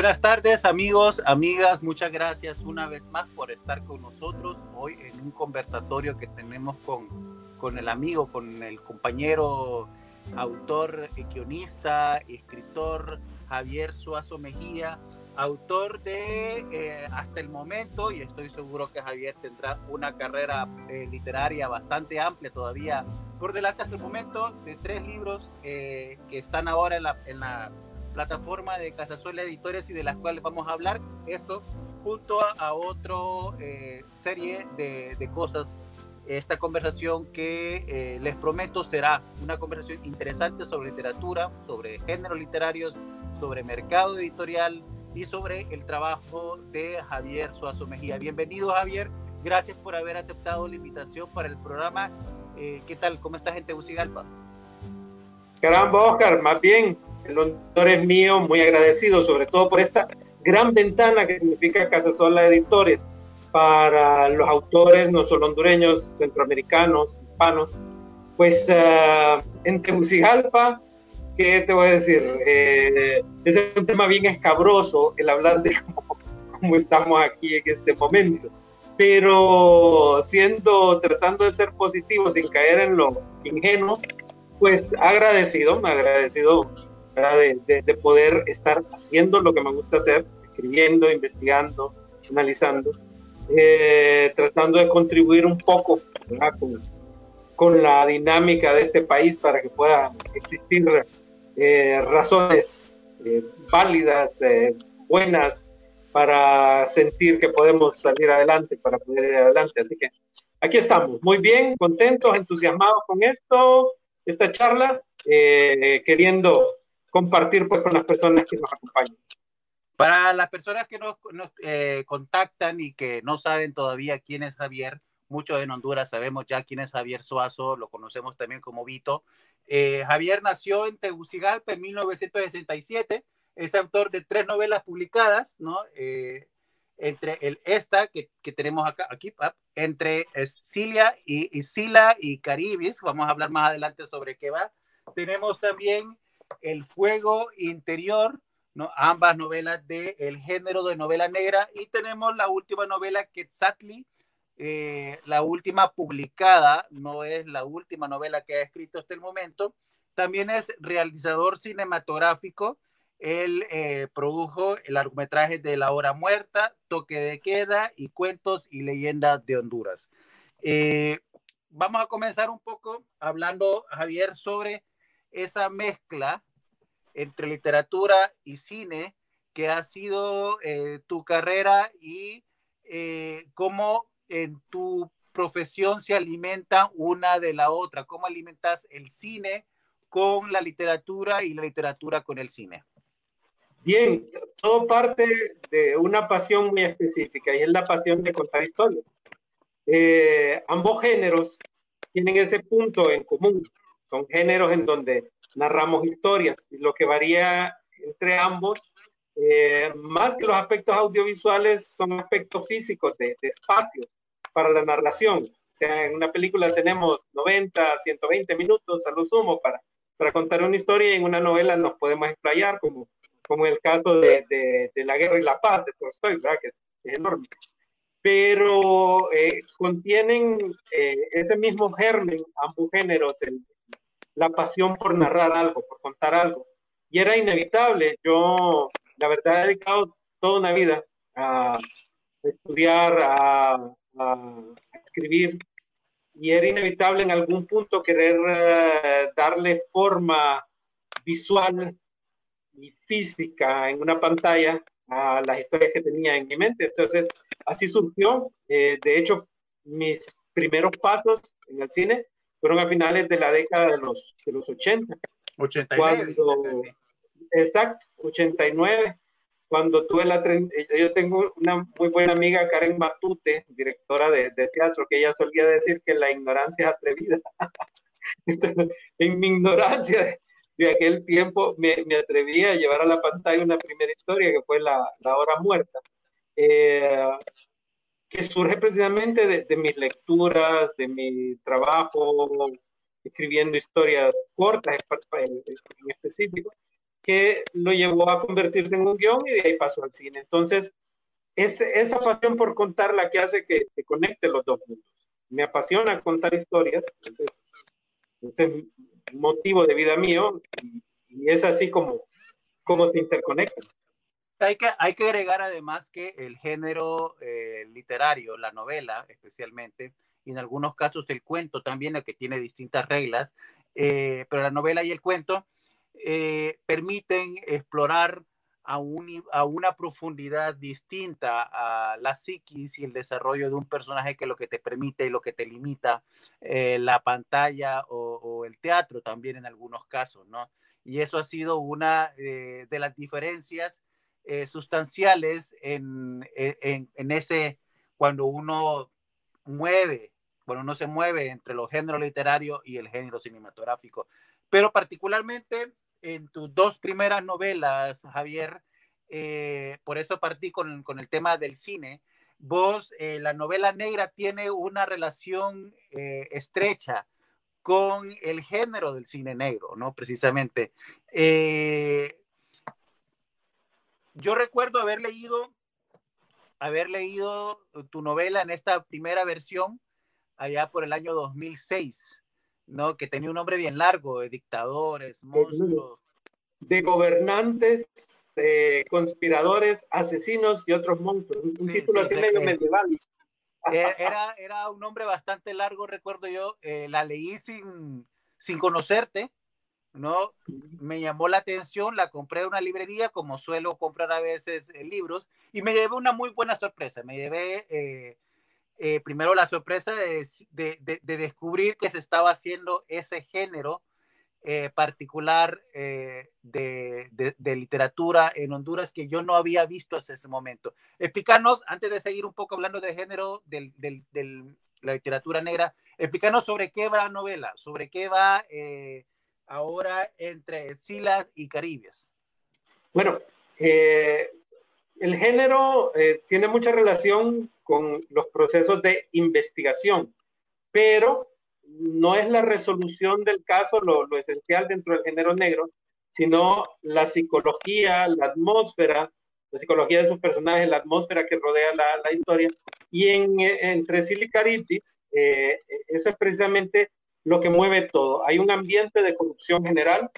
Buenas tardes amigos, amigas, muchas gracias una vez más por estar con nosotros hoy en un conversatorio que tenemos con, con el amigo, con el compañero, autor, guionista, escritor Javier Suazo Mejía, autor de eh, hasta el momento, y estoy seguro que Javier tendrá una carrera eh, literaria bastante amplia todavía. Por delante hasta el momento, de tres libros eh, que están ahora en la, en la plataforma de Casasola Editores y de las cuales vamos a hablar, eso junto a, otra serie de, cosas. Esta conversación que les prometo será una conversación interesante sobre literatura, sobre géneros literarios, sobre mercado editorial, y sobre el trabajo de Javier Suazo Mejía. Bienvenido Javier, gracias por haber aceptado la invitación para el programa. Eh, ¿Qué tal? ¿Cómo está gente de Bucigalpa? Caramba, Oscar, más bien, el honor es mío, muy agradecido, sobre todo por esta gran ventana que significa Casa Sola Editores para los autores no solo hondureños, centroamericanos, hispanos. Pues uh, en Tegucigalpa ¿qué te voy a decir? Eh, es un tema bien escabroso el hablar de cómo, estamos aquí en este momento. Pero siendo, tratando de ser positivo sin caer en lo ingenuo, pues agradecido, agradecido de, de, poder estar haciendo lo que me gusta hacer, escribiendo, investigando, analizando, eh, tratando de contribuir un poco con, con, la dinámica de este país para que pueda existir eh, razones eh, válidas, eh, buenas, para sentir que podemos salir adelante, para poder ir adelante. Así que aquí estamos, muy bien, contentos, entusiasmados con esto, esta charla, queriendo compartir pues, con las personas que nos acompañan. Para las personas que nos, nos contactan y que no saben todavía quién es Javier, muchos en Honduras sabemos ya quién es Javier Suazo, lo conocemos también como Vito. Eh, Javier nació en Tegucigalpa en 1967, es autor de tres novelas publicadas, ¿no? Eh, entre el esta que, que, tenemos acá, aquí, entre Sicilia y, Sila y Caribis, vamos a hablar más adelante sobre qué va. Tenemos también El Fuego Interior, ¿no? ambas novelas del el género de novela negra, y tenemos la última novela, Quetzatli, eh, la última publicada, no es la última novela que ha escrito hasta el momento. También es realizador cinematográfico. Él eh, produjo el largometraje de La Hora Muerta, Toque de Queda y Cuentos y Leyendas de Honduras. Eh, vamos a comenzar un poco hablando, Javier, sobre esa mezcla entre literatura y cine que ha sido tu carrera y cómo en tu profesión se alimenta una de la otra? ¿Cómo alimentas el cine con la literatura y la literatura con el cine? Bien, todo parte de una pasión muy específica y es la pasión de contar historias. Eh, ambos géneros tienen ese punto en común. Son géneros en donde narramos historias lo que varía entre ambos, eh, más que los aspectos audiovisuales, son aspectos físicos de, de espacio para la narración. O sea, en una película tenemos 90, 120 minutos a lo sumo para, para contar una historia y en una novela nos podemos explayar, como, como el caso de, de, La Guerra y la Paz de Tolstoy, ¿verdad? que es, enorme. Pero eh, contienen eh, ese mismo germen, ambos géneros, la pasión por narrar algo, por contar algo. Y era inevitable. Yo, la verdad, he dedicado toda una vida a estudiar, a, escribir y era inevitable en algún punto querer eh, darle forma visual y física en una pantalla a las historias que tenía en mi mente. Entonces, así surgió. Eh, de hecho, mis primeros pasos en el cine fueron a finales de la década de los, de los 80. 89. exacto, 89 cuando tuve la... Yo tengo una muy buena amiga, Karen Matute, directora de, teatro, que ella solía decir que la ignorancia es atrevida. Entonces, en mi ignorancia de, aquel tiempo, me, me, atreví a llevar a la pantalla una primera historia que fue La, la Hora Muerta, eh, que surge precisamente de, de, mis lecturas, de mi trabajo escribiendo historias cortas en específico que lo llevó a convertirse en un guion y de ahí pasó al cine. Entonces, es esa pasión por contar la que hace que, conecte los dos mundos. Me apasiona contar historias, ese es, el motivo de vida mío y, es así como, como se interconectan. Hay que, hay que agregar además que el género eh, literario, la novela especialmente, y en algunos casos el cuento también, el que tiene distintas reglas, eh, pero la novela y el cuento eh, permiten explorar a, a, una profundidad distinta a la psiquis y el desarrollo de un personaje que lo que te permite y lo que te limita eh, la pantalla o, el teatro también en algunos casos, ¿no? Y eso ha sido una de las diferencias sustanciales en, en, en, ese, cuando uno mueve bueno, no se mueve entre los géneros literarios y el género cinematográfico. Pero particularmente en tus dos primeras novelas, Javier, eh, por eso partí con, con, el tema del cine, vos, eh, la novela negra tiene una relación eh, estrecha con el género del cine negro, ¿no? Precisamente. Yo recuerdo haber leído, haber leído tu novela en esta primera versión allá por el año 2006, ¿no? Que tenía un nombre bien largo, de dictadores, monstruos. De gobernantes, eh, conspiradores, asesinos y otros monstruos. Un título así medio medieval. Eh, era, era un nombre bastante largo, recuerdo yo. Eh, la leí sin, sin conocerte, ¿no? Me llamó la atención, la compré en una librería, como suelo comprar a veces libros, y me llevé una muy buena sorpresa. Me llevé eh, primero la sorpresa de, descubrir que se estaba haciendo ese género eh, particular eh, de, literatura en Honduras que yo no había visto hasta ese momento. Explícanos, antes de seguir un poco hablando de género de la literatura negra, explícanos sobre qué va la novela, sobre qué va ahora entre Silas y Caribes. Bueno, el género tiene mucha relación con los procesos de investigación, pero no es la resolución del caso lo, esencial dentro del género negro, sino la psicología, la atmósfera, la psicología de sus personajes, la atmósfera que rodea la, historia. Y en, entre Silicaritis, eh, eso es precisamente lo que mueve todo. Hay un ambiente de corrupción general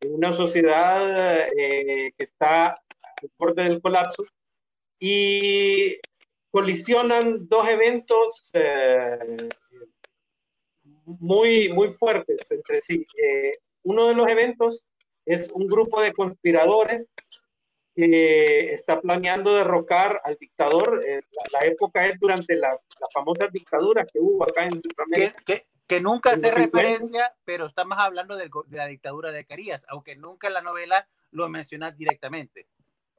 en una sociedad eh, que está al borde del colapso y colisionan dos eventos eh, muy, muy fuertes entre sí. Eh, uno de los eventos es un grupo de conspiradores que está planeando derrocar al dictador. Eh, la, época es durante las, las, famosas dictaduras que hubo acá en Centroamérica. Que, que, nunca hace referencia, pero estamos hablando de, de la dictadura de Carías, aunque nunca en la novela lo mencionas directamente.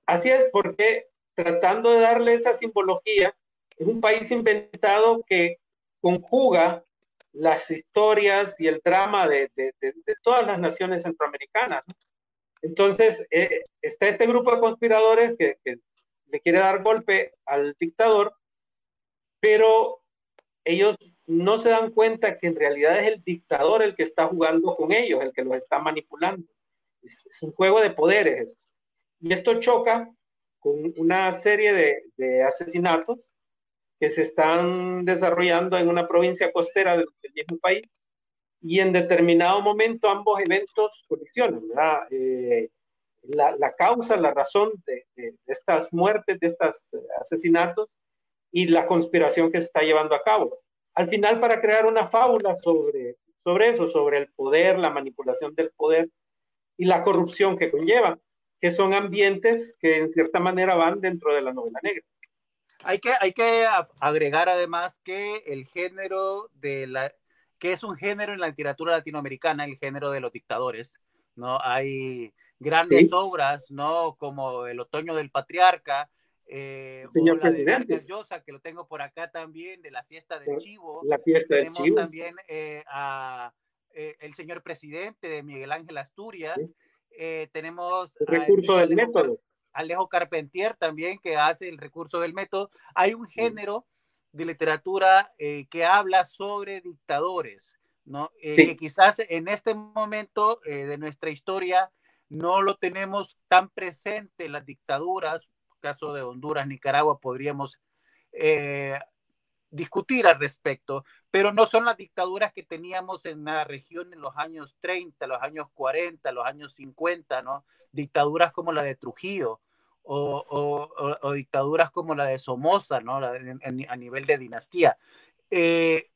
Así es, porque tratando de darle esa simbología. Es un país inventado que conjuga las historias y el drama de, todas las naciones centroamericanas. Entonces, eh, está este grupo de conspiradores que, le quiere dar golpe al dictador, pero ellos no se dan cuenta que en realidad es el dictador el que está jugando con ellos, el que los está manipulando. Es, un juego de poderes. Y esto choca con una serie de, asesinatos que se están desarrollando en una provincia costera del, mismo país y en determinado momento ambos eventos colisionan. Eh, la, causa, la razón de, estas muertes, de estos asesinatos y la conspiración que se está llevando a cabo. Al final, para crear una fábula sobre, sobre eso, sobre el poder, la manipulación del poder y la corrupción que conlleva que son ambientes que en cierta manera van dentro de la novela negra. Hay que, hay que agregar además que el género de la, que es un género en la literatura latinoamericana, el género de los dictadores, ¿no? Hay grandes obras, ¿no? Como El Otoño del Patriarca, eh, Señor presidente. Llosa, que lo tengo por acá también, de la fiesta del Chivo. La fiesta del Chivo. también eh, a eh, El Señor Presidente de Miguel Ángel Asturias. Eh, tenemos... El recurso del método. Alejo Carpentier también, que hace el recurso del método. Hay un género de literatura eh, que habla sobre dictadores, ¿no? Eh, que quizás en este momento de nuestra historia no lo tenemos tan presente las dictaduras, caso de Honduras, Nicaragua, podríamos eh, discutir al respecto, pero no son las dictaduras que teníamos en la región en los años 30, los años 40, los años 50, ¿no? Dictaduras como la de Trujillo o, dictaduras como la de Somoza, ¿no? a nivel de dinastía. Eh,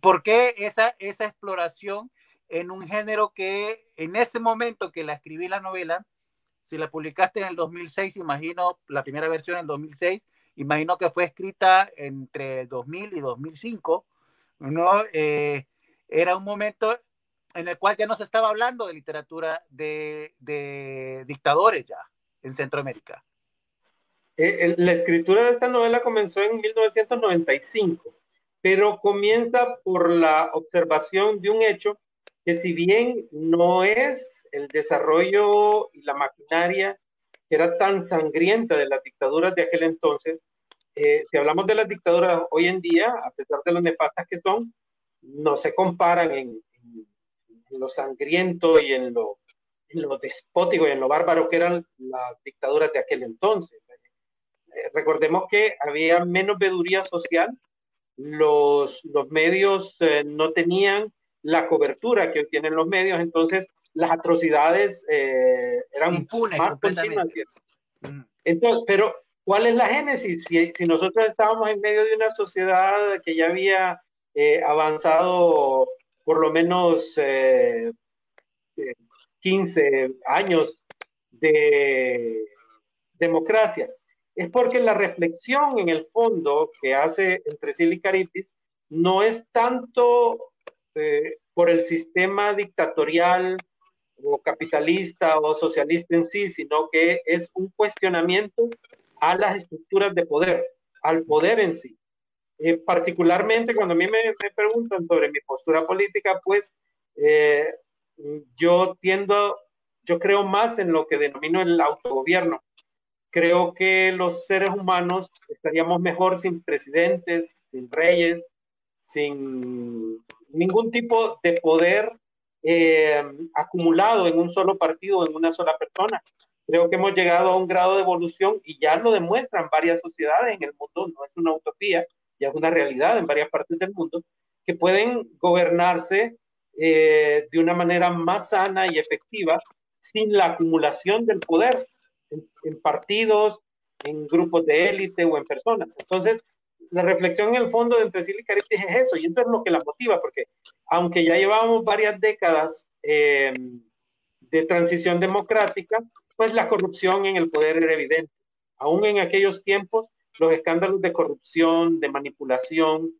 ¿Por qué esa, esa exploración en un género que en ese momento que la escribí la novela, si la publicaste en el 2006, imagino la primera versión en el 2006, imagino que fue escrita entre 2000 y 2005, ¿no? Eh, era un momento en el cual ya no se estaba hablando de literatura de, dictadores ya en Centroamérica. Eh, la escritura de esta novela comenzó en 1995, pero comienza por la observación de un hecho que si bien no es el desarrollo y la maquinaria que era tan sangrienta de las dictaduras de aquel entonces, eh, si hablamos de las dictaduras hoy en día, a pesar de lo nefastas que son, no se comparan en, lo sangriento y en lo, despótico y en lo bárbaro que eran las dictaduras de aquel entonces. Eh, recordemos que había menos veduría social, los, los medios eh, no tenían la cobertura que tienen los medios, entonces las atrocidades eran Impunes, más continuas. Entonces, pero ¿Cuál es la génesis? Si, nosotros estábamos en medio de una sociedad que ya había eh, avanzado por lo menos 15 eh, años de democracia, es porque la reflexión en el fondo que hace entre Sil y Caritis no es tanto eh, por el sistema dictatorial o capitalista o socialista en sí, sino que es un cuestionamiento a las estructuras de poder, al poder en sí. Eh, particularmente cuando a mí me, preguntan sobre mi postura política, pues eh, yo tiendo, yo creo más en lo que denomino el autogobierno. Creo que los seres humanos estaríamos mejor sin presidentes, sin reyes, sin ningún tipo de poder eh, acumulado en un solo partido, en una sola persona. Creo que hemos llegado a un grado de evolución y ya lo demuestran varias sociedades en el mundo, no es una utopía, ya es una realidad en varias partes del mundo, que pueden gobernarse eh, de una manera más sana y efectiva sin la acumulación del poder en, partidos, en grupos de élite o en personas. Entonces, la reflexión en el fondo de entre Silvia y Caritis es eso, y eso es lo que la motiva, porque aunque ya llevamos varias décadas eh, de transición democrática, pues la corrupción en el poder era evidente. Aún en aquellos tiempos, los escándalos de corrupción, de manipulación,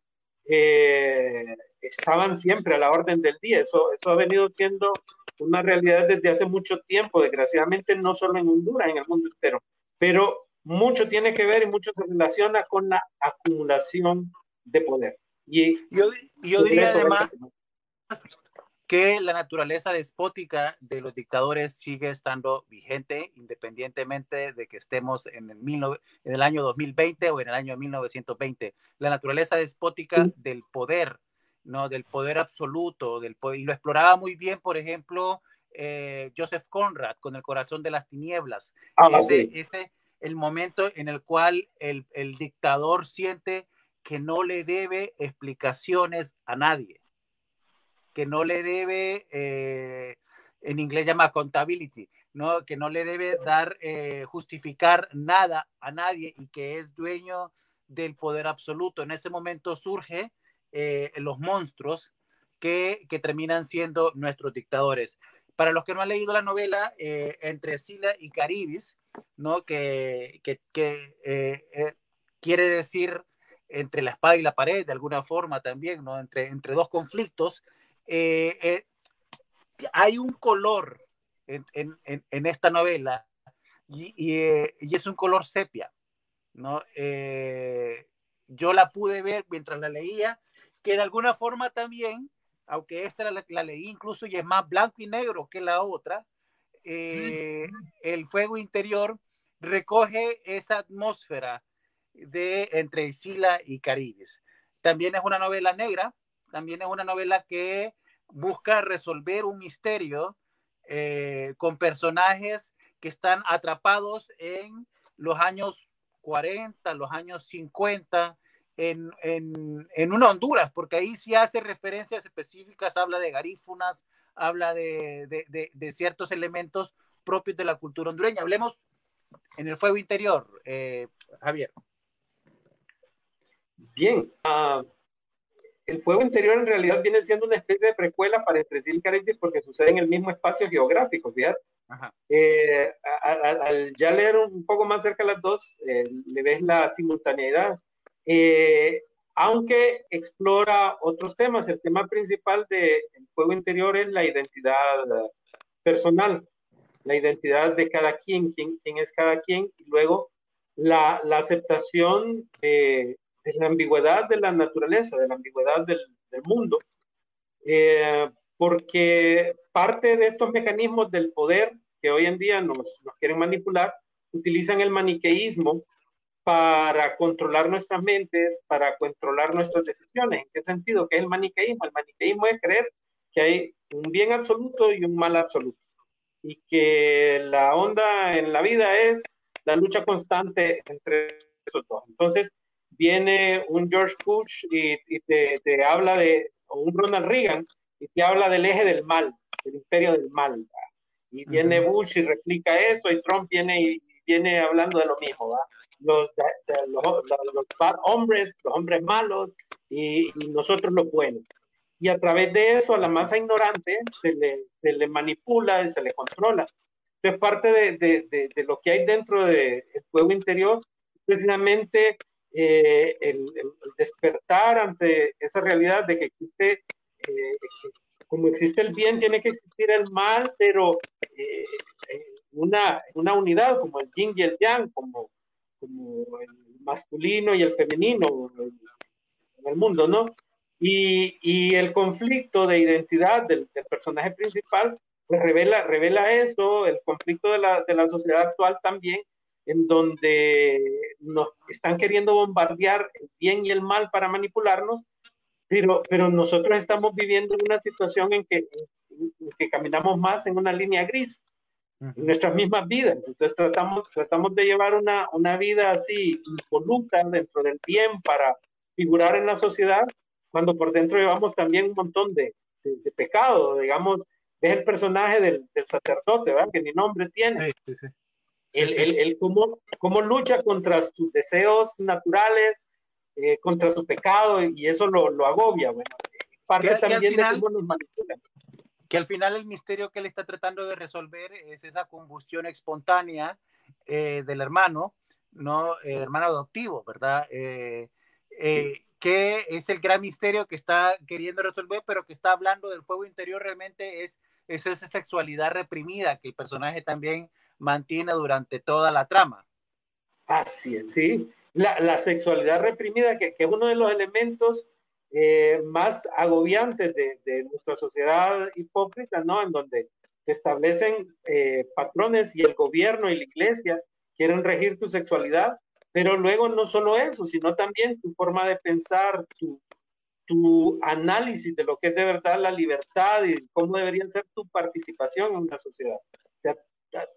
eh, estaban siempre a la orden del día. Eso, eso ha venido siendo una realidad desde hace mucho tiempo, desgraciadamente no solo en Honduras, en el mundo entero, pero mucho tiene que ver y mucho se relaciona con la acumulación de poder. Y yo, yo diría además que la naturaleza despótica de los dictadores sigue estando vigente independientemente de que estemos en el, en el año 2020 o en el año 1920. La naturaleza despótica del poder, ¿no? Del poder absoluto, del poder, y lo exploraba muy bien, por ejemplo, eh, Joseph Conrad con El corazón de las tinieblas. Ah, ese, ese, el momento en el cual el, el dictador siente que no le debe explicaciones a nadie que no le debe, eh, en inglés llama accountability, ¿no? que no le debe dar, eh, justificar nada a nadie y que es dueño del poder absoluto. En ese momento surge eh, los monstruos que, que, terminan siendo nuestros dictadores. Para los que no han leído la novela, entre Sila y Caribis, ¿no? que, que, que quiere decir entre la espada y la pared, de alguna forma también, ¿no? entre, entre dos conflictos, eh, eh, hay un color en, esta novela eh, y, es un color sepia, ¿no? yo la pude ver mientras la leía, que de alguna forma también, aunque esta la, leí incluso y es más blanco y negro que la otra, el fuego interior recoge esa atmósfera de entre Sila y Caribes. También es una novela negra, también es una novela que busca resolver un misterio eh, con personajes que están atrapados en los años 40, los años 50, en, en, en, una Honduras, porque ahí sí hace referencias específicas, habla de garífunas, habla de, de, de, ciertos elementos propios de la cultura hondureña. Hablemos en el fuego interior, eh, Javier. Bien, uh, el fuego interior en realidad viene siendo una especie de precuela para Entre y Caribbean porque sucede en el mismo espacio geográfico, fíjate. Eh, al, ya leer un poco más cerca las dos, eh, le ves la simultaneidad. Eh, aunque explora otros temas, el tema principal del fuego interior es la identidad personal, la identidad de cada quien, quién, es cada quien, y luego la, aceptación de, la ambigüedad de la naturaleza, de la ambigüedad del, mundo, eh, porque parte de estos mecanismos del poder que hoy en día nos quieren manipular, utilizan el maniqueísmo para controlar nuestras mentes, para controlar nuestras decisiones. ¿En qué sentido? ¿Qué es el maniqueísmo? El maniqueísmo es creer que hay un bien absoluto y un mal absoluto. Y que la onda en la vida es la lucha constante entre esos dos. Entonces, viene un George Bush y, y te, te, habla de, o un Ronald Reagan, y te habla del eje del mal, del imperio del mal. Y viene Bush y replica eso, y Trump viene y viene hablando de lo mismo, ¿va? Los, los, hombres, los hombres malos y, nosotros los buenos. Y a través de eso a la masa ignorante se le, se le manipula y se le controla. Entonces parte de, de, de, lo que hay dentro del juego interior, precisamente eh, el, el, despertar ante esa realidad de que existe eh, como existe el bien, tiene que existir el mal, pero eh, una, una unidad como el yin y el yang, como, como el masculino y el femenino en el mundo, ¿no? Y, y el conflicto de identidad del, personaje principal pues revela, revela eso, el conflicto de la, de la sociedad actual también, en donde nos están queriendo bombardear el bien y el mal para manipularnos pero, pero nosotros estamos viviendo una situación en que, en que caminamos más en una línea gris, en nuestras mismas vidas. Entonces tratamos, tratamos de llevar una, una vida así impoluta dentro del bien para figurar en la sociedad, cuando por dentro llevamos también un montón de, de, de pecado, digamos, es el personaje del, del, sacerdote, ¿verdad? Que ni nombre tiene. Sí, sí, sí. Él, él, él cómo, cómo lucha contra sus deseos naturales, eh, contra su pecado y eso lo, lo agobia. Bueno, parte que, también final, de cómo nos manipulan. Que al final el misterio que él está tratando de resolver es esa combustión espontánea eh, del hermano, no el eh, hermano adoptivo, ¿verdad? Eh, sí. que es el gran misterio que está queriendo resolver, pero que está hablando del fuego interior realmente es, es esa sexualidad reprimida que el personaje también mantiene durante toda la trama. Así es, sí la, la sexualidad reprimida, que, que, es uno de los elementos eh, más agobiantes de, nuestra sociedad hipócrita, ¿no? En donde establecen eh, patrones y el gobierno y la iglesia quieren regir tu sexualidad, pero luego no solo eso, sino también tu forma de pensar, tu, tu análisis de lo que es de verdad la libertad y cómo debería ser tu participación en una sociedad. O sea,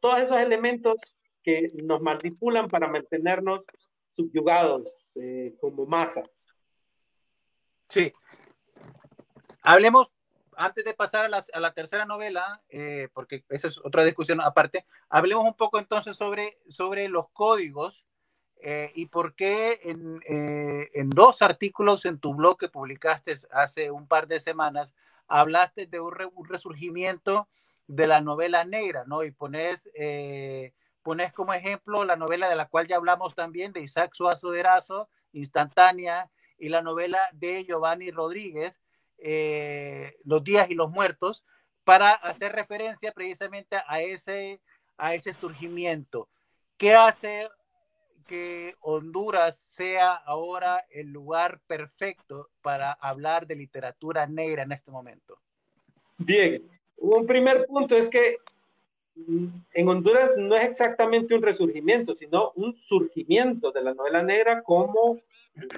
todos esos elementos que nos manipulan para mantenernos subyugados eh, como masa. Sí. Hablemos, antes de pasar a la, a la tercera novela, eh, porque esa es otra discusión aparte, hablemos un poco entonces sobre, sobre los códigos eh, y por qué en, eh, en, dos artículos en tu blog que publicaste hace un par de semanas, hablaste de un, re, un resurgimiento de la novela negra, ¿no? Y pones eh, pones como ejemplo la novela de la cual ya hablamos también, de Isaac Suazo Erazo, Instantánea, y la novela de Giovanni Rodríguez, eh, Los días y los muertos, para hacer referencia precisamente a ese, a ese surgimiento. ¿Qué hace que Honduras sea ahora el lugar perfecto para hablar de literatura negra en este momento? Bien, un primer punto es que en Honduras no es exactamente un resurgimiento, sino un surgimiento de la novela negra como,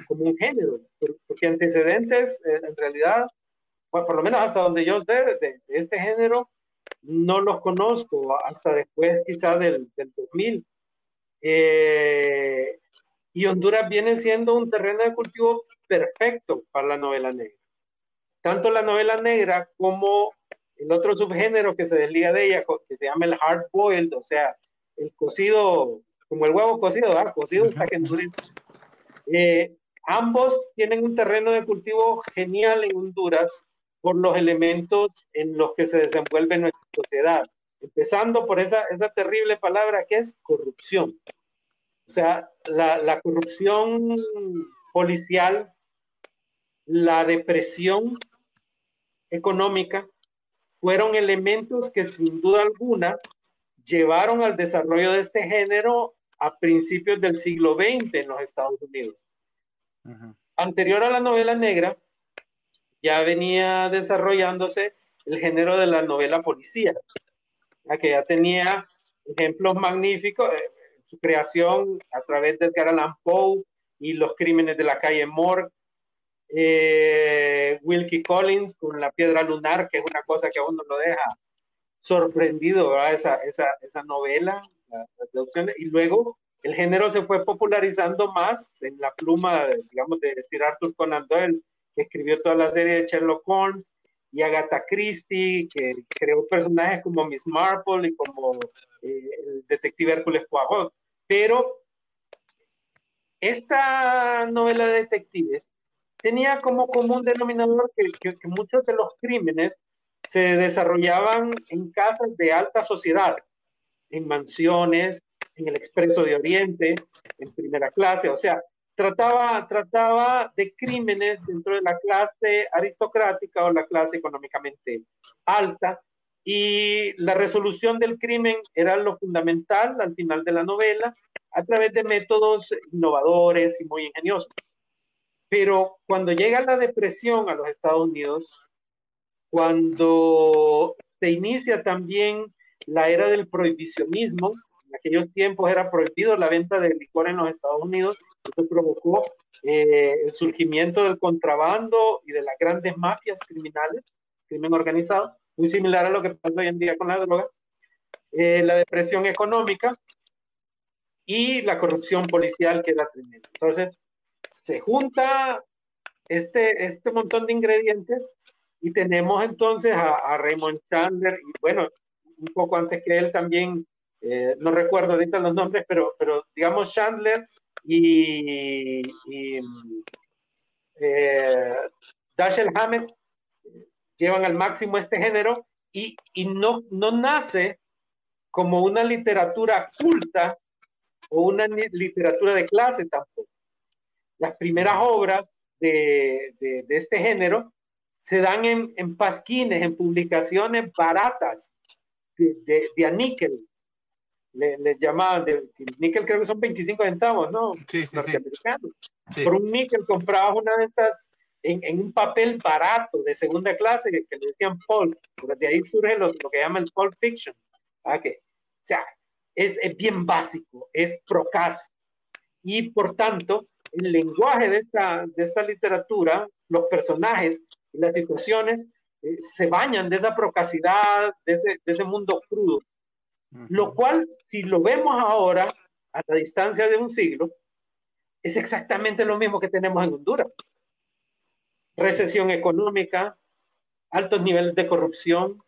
como un género, porque antecedentes, eh, en realidad, bueno, por lo menos hasta donde yo sé, de, de este género, no los conozco hasta después quizá del, del 2000. Eh, y Honduras viene siendo un terreno de cultivo perfecto para la novela negra. Tanto la novela negra como el otro subgénero que se desliga de ella, que se llama el hard boiled, o sea, el cocido, como el huevo cocido, ¿verdad? Cocido hasta que eh, ambos tienen un terreno de cultivo genial en Honduras por los elementos en los que se desenvuelve nuestra sociedad. Empezando por esa, esa terrible palabra que es corrupción. O sea, la, la corrupción policial, la depresión económica, fueron elementos que sin duda alguna llevaron al desarrollo de este género a principios del siglo XX en los Estados Unidos. Anterior a la novela negra, ya venía desarrollándose el género de la novela policía, que ya tenía ejemplos magníficos, eh, su creación a través de Edgar Allan Poe y los crímenes de la calle Morgue, eh, Wilkie Collins con La Piedra Lunar, que es una cosa que a uno lo deja sorprendido, Esa, esa, esa novela, la, y luego el género se fue popularizando más en la pluma, digamos, de Sir Arthur Conan Doyle, que escribió toda la serie de Sherlock Holmes, y Agatha Christie, que creó personajes como Miss Marple y como eh, el detective Hércules Poirot. Pero esta novela de detectives tenía como común denominador que, muchos de los crímenes se desarrollaban en casas de alta sociedad, en mansiones, en el Expreso de Oriente, en primera clase, o sea, trataba, trataba de crímenes dentro de la clase aristocrática o la clase económicamente alta, y la resolución del crimen era lo fundamental al final de la novela a través de métodos innovadores y muy ingeniosos. Pero cuando llega la depresión a los Estados Unidos, cuando se inicia también la era del prohibicionismo, en aquellos tiempos era prohibido la venta de licor en los Estados Unidos, esto provocó eh, el surgimiento del contrabando y de las grandes mafias criminales, crimen organizado, muy similar a lo que pasa hoy en día con la droga, eh, la depresión económica y la corrupción policial que era tremenda. Entonces, se junta este, este montón de ingredientes y tenemos entonces a, Raymond Chandler y bueno, un poco antes que él también, eh, no recuerdo ahorita los nombres, pero, pero digamos Chandler y, y eh, Hammett llevan al máximo este género y, y no, no nace como una literatura culta o una literatura de clase tampoco. Las primeras obras de, de, este género se dan en, en, pasquines, en publicaciones baratas de, de, de a níquel. Le, le llamaban, de, níquel creo que son 25 centavos, ¿no? Sí, sí, sí. Por un níquel comprabas una de estas en, un papel barato de segunda clase que, le decían pulp, porque de ahí surge lo, que llaman el pulp fiction. ¿ah? Que, o sea, es, es, bien básico, es procas. Y por tanto, el lenguaje de esta, de esta literatura, los personajes y las situaciones eh, se bañan de esa procacidad, de ese, de ese mundo crudo. Lo cual, si lo vemos ahora, a la distancia de un siglo, es exactamente lo mismo que tenemos en Honduras recesión económica, altos niveles de corrupción,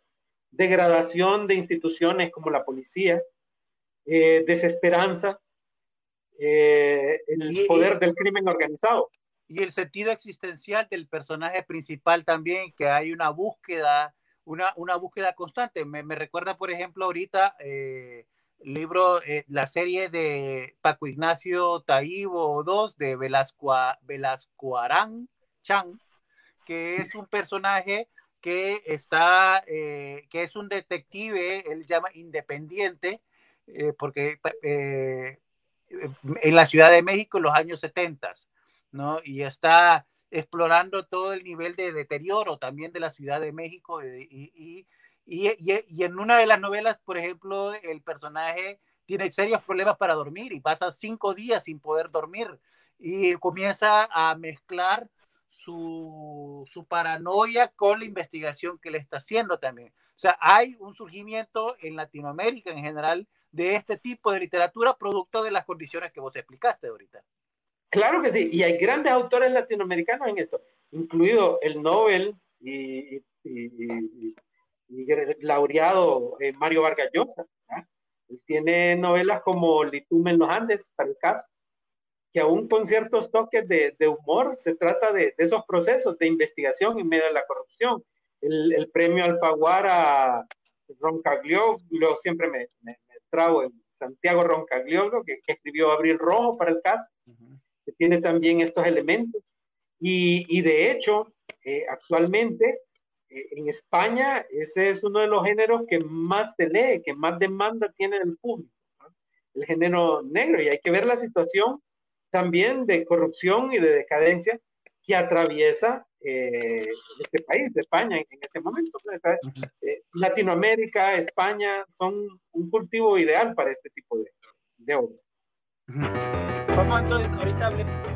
degradación de instituciones como la policía, eh, desesperanza, eh, el poder del crimen organizado. Y el sentido existencial del personaje principal también, que hay una búsqueda, una, una búsqueda constante. Me, recuerda, por ejemplo, ahorita eh, el libro, la serie de Paco Ignacio Taibo II de Velasco, Velasco Arán Chan, que es un personaje que está, eh, que es un detective, él llama independiente, eh, porque eh, en la Ciudad de México en los años 70, ¿no? Y está explorando todo el nivel de deterioro también de la Ciudad de México y, y, y, y en una de las novelas, por ejemplo, el personaje tiene serios problemas para dormir y pasa cinco días sin poder dormir y comienza a mezclar su, su, paranoia con la investigación que le está haciendo también. O sea, hay un surgimiento en Latinoamérica en general de este tipo de literatura producto de las condiciones que vos explicaste ahorita. Claro que sí, y hay grandes autores latinoamericanos en esto, incluido el Nobel y, laureado eh, Mario Vargas Llosa. Él tiene novelas como Litume en los Andes, para el caso, que aún con ciertos toques de, humor se trata de, esos procesos de investigación en medio de la corrupción. El, premio Alfaguara Roncagliolo, siempre me, me, en Santiago Roncagliolo, que, que, escribió Abril Rojo para el caso, que tiene también estos elementos. Y, y de hecho, eh, actualmente eh, en España ese es uno de los géneros que más se lee, que más demanda tiene el público, el género negro. Y hay que ver la situación también de corrupción y de decadencia que atraviesa eh, este país, España, en, este momento. Eh, Latinoamérica, España, son un cultivo ideal para este tipo de, de. Vamos entonces, ahorita hablemos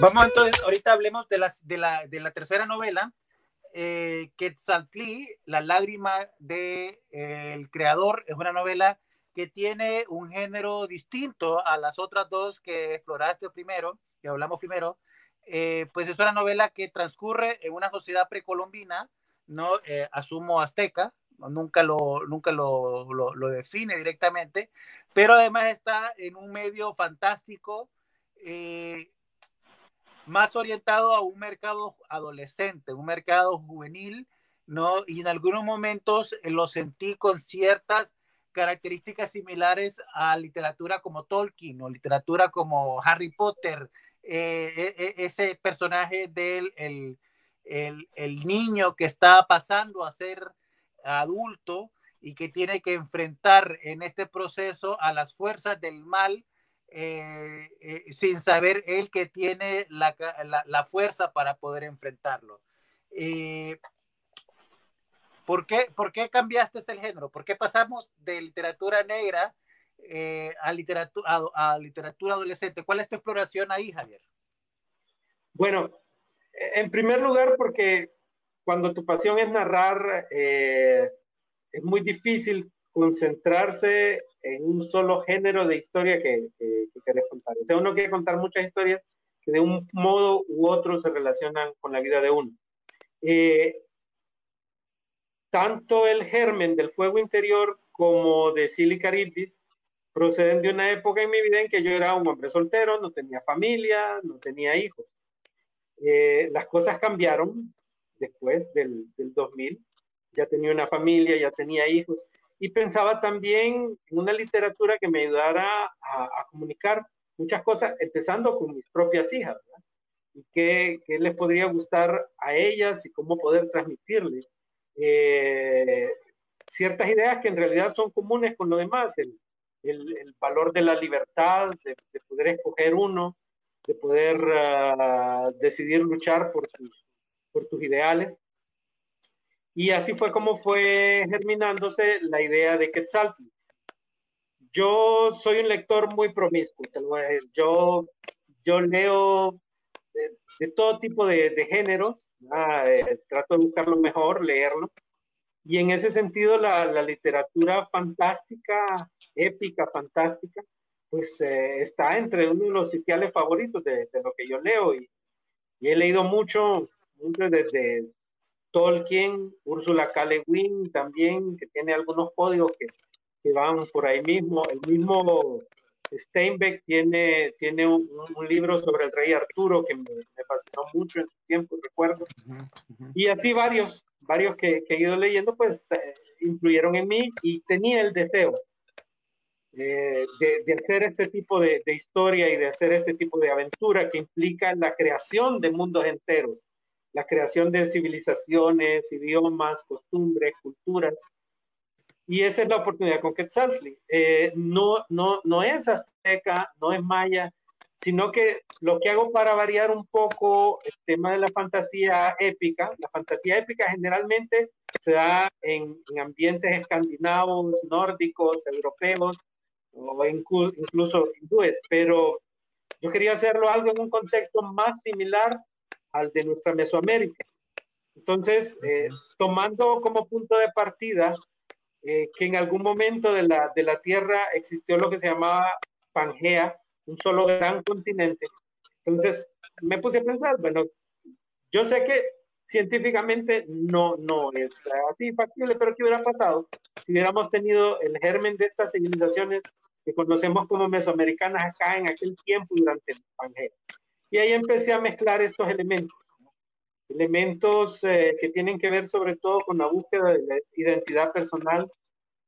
Vamos entonces, ahorita hablemos de, las, de, la, de la tercera novela, eh, Quetzaltli, La lágrima del de, el creador. Es una novela que tiene un género distinto a las otras dos que exploraste primero, que hablamos primero. Eh, pues es una novela que transcurre en una sociedad precolombina, ¿no? Eh, asumo azteca, nunca, lo, nunca lo, lo, lo, define directamente, pero además está en un medio fantástico. Eh, más orientado a un mercado adolescente, un mercado juvenil, ¿no? Y en algunos momentos eh, lo sentí con ciertas características similares a literatura como Tolkien o literatura como Harry Potter, eh, e, e, ese personaje del el, el, el niño que está pasando a ser adulto y que tiene que enfrentar en este proceso a las fuerzas del mal eh, eh, sin saber él que tiene la, la, fuerza para poder enfrentarlo. Eh, ¿por, qué, ¿Por qué cambiaste el género? ¿Por qué pasamos de literatura negra a, literatura, a, literatura adolescente? ¿Cuál es tu exploración ahí, Javier? Bueno, en primer lugar, porque cuando tu pasión es narrar, es muy difícil concentrarse en un solo género de historia que, que, querés contar. O sea, uno quiere contar muchas historias que de un modo u otro se relacionan con la vida de uno. Eh, tanto el germen del fuego interior como de Silly Caribis proceden de una época en mi vida en que yo era un hombre soltero, no tenía familia, no tenía hijos. Eh, las cosas cambiaron después del 2000. Ya tenía una familia, ya tenía hijos y pensaba también en una literatura que me ayudara a, comunicar muchas cosas, empezando con mis propias hijas, ¿verdad? y qué, les podría gustar a ellas y cómo poder transmitirles eh, ciertas ideas que en realidad son comunes con lo demás, el, valor de la libertad, de, de, poder escoger uno, de poder ah, decidir luchar por tus, por tus ideales. Y así fue como fue germinándose la idea de Quetzalcoatl. Yo soy un lector muy promiscuo, te lo voy a decir. Yo, yo leo de, todo tipo de, géneros, eh, trato de buscar lo mejor, leerlo. Y en ese sentido, la, literatura fantástica, épica, fantástica, pues eh, está entre uno de los sitiales favoritos de, de lo que yo leo. Y, y, he leído mucho, mucho desde Tolkien, Úrsula K. Le Guin también, que tiene algunos códigos que, que van por ahí mismo. El mismo Steinbeck tiene, tiene un, libro sobre el rey Arturo que me, fascinó mucho en su tiempo, recuerdo. Y así varios, varios que, he ido leyendo, pues eh, influyeron en mí y tenía el deseo eh, de, de, hacer este tipo de, de, historia y de hacer este tipo de aventura que implica la creación de mundos enteros, la creación de civilizaciones, idiomas, costumbres, culturas y esa es la oportunidad con Quetzaltli. Eh, no, no, no es azteca, no es maya, sino que lo que hago para variar un poco el tema de la fantasía épica, la fantasía épica generalmente se da en, ambientes escandinavos, nórdicos, europeos o incluso hindúes, pero yo quería hacerlo algo en un contexto más similar al de nuestra Mesoamérica. Entonces, eh, tomando como punto de partida eh, que en algún momento de la, de la Tierra existió lo que se llamaba Pangea, un solo gran continente. Entonces me puse a pensar, bueno, yo sé que científicamente no, no es así factible, pero ¿qué hubiera pasado si hubiéramos tenido el germen de estas civilizaciones que conocemos como mesoamericanas acá en aquel tiempo durante el Pangea? Y ahí empecé a mezclar estos elementos elementos eh, que tienen que ver sobre todo con la búsqueda de la identidad personal,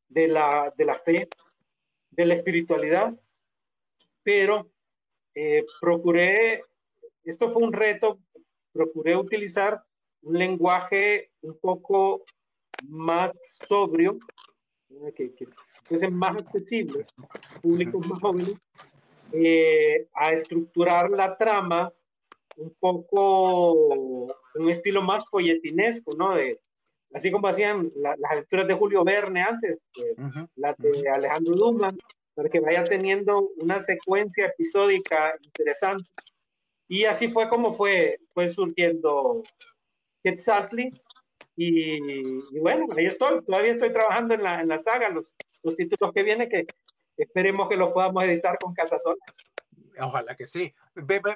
de la, de la fe, de la espiritualidad, pero eh, procuré, esto fue un reto, procuré utilizar un lenguaje un poco más sobrio, que, que fuese más accesible públicos más jóvenes, eh, a estructurar la trama un poco un estilo más folletinesco, ¿no? De, así como hacían las aventuras de Julio Verne antes, las de Alejandro Dumas, para que vaya teniendo una secuencia episódica interesante. Y así fue como fue, fue surgiendo Quetzaltli. Y, y, bueno, ahí estoy, todavía estoy trabajando en la, en la saga, los, los títulos que vienen, que esperemos que los podamos editar con Casasola. Ojalá que sí.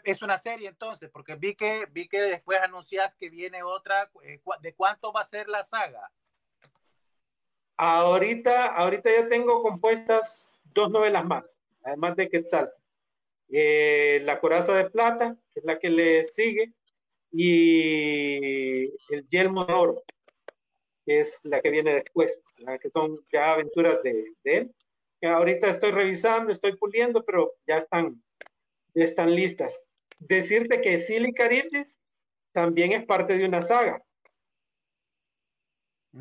Es una serie entonces, porque vi que vi que después anuncias que viene otra. Eh, ¿De cuánto va a ser la saga? Ahorita, ahorita ya tengo compuestas dos novelas más, además de Quetzal. Eh, la Coraza de Plata, que es la que le sigue, y El Yelmo de Oro, que es la que viene después, que son ya aventuras de, de él. Que ahorita estoy revisando, estoy puliendo, pero ya están están listas. Decirte que Silly Caribbean también es parte de una saga.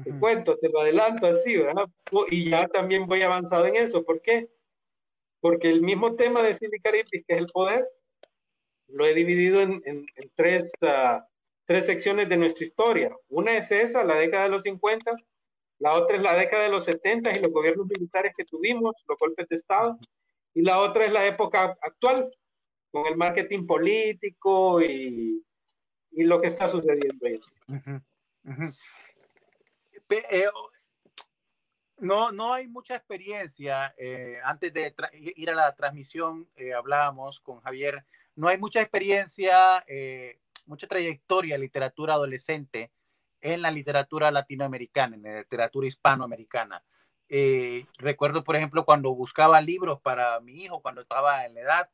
Te cuento, te lo adelanto así, ¿verdad? Y ya también voy avanzado en eso. ¿Por qué? Porque el mismo tema de Silly Caribbean, que es el poder, lo he dividido en, en, tres, uh, tres secciones de nuestra historia. Una es esa, la década de los 50, la otra es la década de los 70 y los gobiernos militares que tuvimos, los golpes de Estado, y la otra es la época actual, con el marketing político y, y lo que está sucediendo ahí. Eh, no, no hay mucha experiencia. Eh, antes de ir a la transmisión, eh, hablábamos con Javier, no hay mucha experiencia, mucha trayectoria en literatura adolescente en la literatura latinoamericana, en la literatura hispanoamericana. recuerdo, por ejemplo, cuando buscaba libros para mi hijo, cuando estaba en la edad,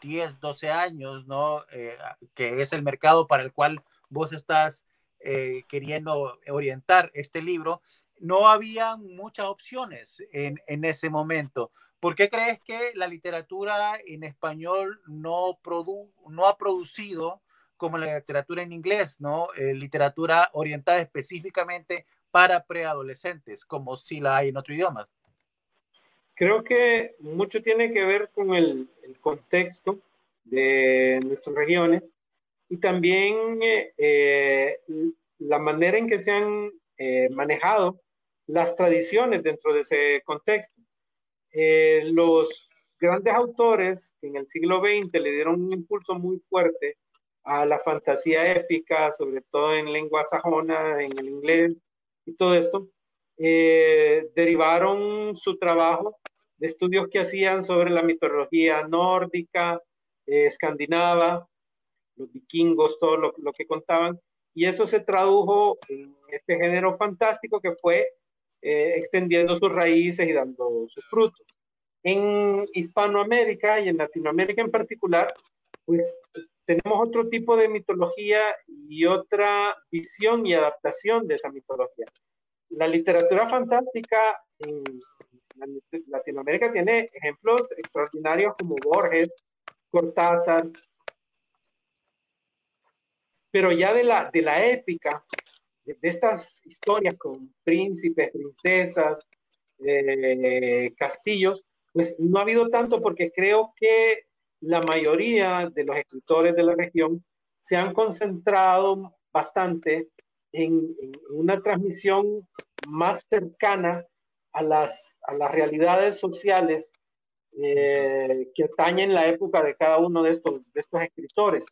10, 12 años, ¿no? Eh, que es el mercado para el cual vos estás eh, queriendo orientar este libro, no había muchas opciones en, en, ese momento. ¿Por qué crees que la literatura en español no, produ no ha producido como la literatura en inglés, ¿no? Eh, literatura orientada específicamente para preadolescentes, como si la hay en otro idioma? Creo que mucho tiene que ver con el, el contexto de nuestras regiones y también eh, la manera en que se han eh, manejado las tradiciones dentro de ese contexto. Eh, los grandes autores que en el siglo XX le dieron un impulso muy fuerte a la fantasía épica, sobre todo en lengua sajona, en el inglés y todo esto, derivaron su trabajo de estudios que hacían sobre la mitología nórdica, eh, escandinava, los vikingos, todo lo, que contaban, y eso se tradujo en este género fantástico que fue eh, extendiendo sus raíces y dando sus frutos. En Hispanoamérica y en Latinoamérica en particular, pues tenemos otro tipo de mitología y otra visión y adaptación de esa mitología. La literatura fantástica en Latinoamérica tiene ejemplos extraordinarios como Borges, Cortázar, pero ya de la, de la épica, de, estas historias con príncipes, princesas, eh, castillos, pues no ha habido tanto porque creo que la mayoría de los escritores de la región se han concentrado bastante en, en una transmisión más cercana a las, a las realidades sociales eh, que atañen la época de cada uno de estos, de estos escritores.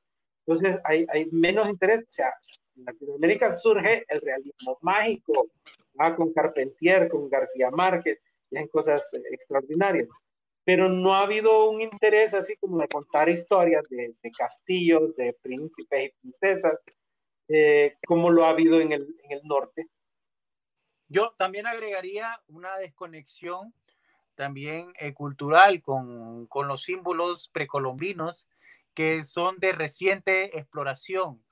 Entonces hay, hay menos interés. O sea, en Latinoamérica surge el realismo mágico, con Carpentier, con García Márquez, y en cosas extraordinarias. Pero no ha habido un interés así como de contar historias de, de castillos, de príncipes y princesas, eh, como lo ha habido en el, en el norte. Yo también agregaría una desconexión también eh, cultural con, con, los símbolos precolombinos que son de reciente exploración.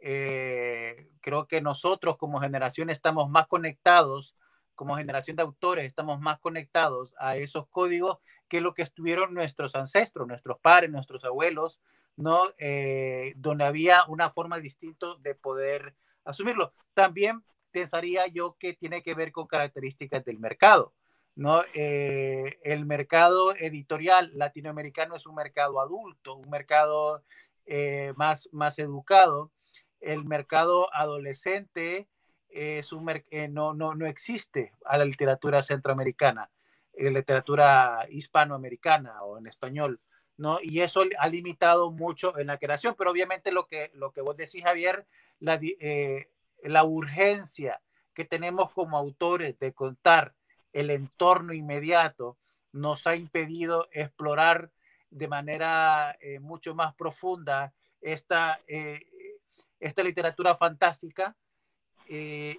Eh, creo que nosotros como generación estamos más conectados, como generación de autores, estamos más conectados a esos códigos que lo que estuvieron nuestros ancestros, nuestros padres, nuestros abuelos, ¿no? Eh, donde había una forma distinta de poder asumirlo. También pensaría yo que tiene que ver con características del mercado. ¿no? Eh, el mercado editorial latinoamericano es un mercado adulto, un mercado eh, más, más educado. El mercado adolescente es un eh, no, no, no existe a la literatura centroamericana, la literatura hispanoamericana o en español. ¿no? Y eso ha limitado mucho en la creación, pero obviamente lo que, lo que vos decís, Javier, la, la urgencia que tenemos como autores de contar el entorno inmediato nos ha impedido explorar de manera eh, mucho más profunda esta, eh, esta literatura fantástica, eh,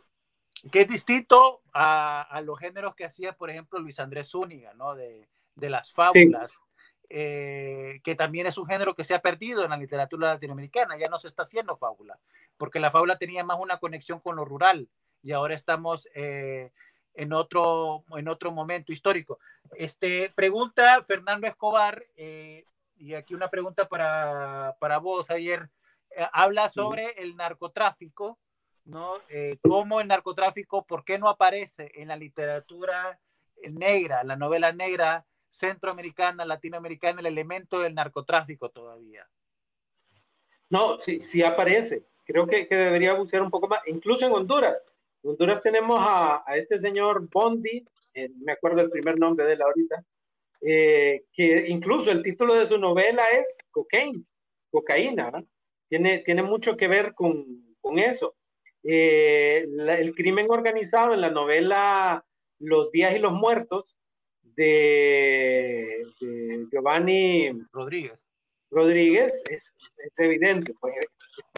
que es distinto a, los géneros que hacía, por ejemplo, Luis Andrés Zúñiga, ¿no? de, las fábulas, que también es un género que se ha perdido en la literatura latinoamericana, ya no se está haciendo fábula, porque la fábula tenía más una conexión con lo rural y ahora estamos en otro, en otro momento histórico. Este, pregunta Fernando Escobar, eh, y aquí una pregunta para, para vos, ayer. Eh, habla sobre el narcotráfico, ¿no? Eh, ¿Cómo el narcotráfico, por qué no aparece en la literatura negra, la novela negra centroamericana, latinoamericana, el elemento del narcotráfico todavía? No, sí, sí aparece. Creo que, que debería buscar un poco más, incluso en Honduras en Honduras tenemos a, este señor Bondi, eh, me acuerdo el primer nombre de él ahorita, eh, que incluso el título de su novela es Cocaine, cocaína, tiene, tiene mucho que ver con, con eso. Eh, el crimen organizado en la novela Los días y los muertos de, Giovanni Rodríguez. Rodríguez es, es evidente, pues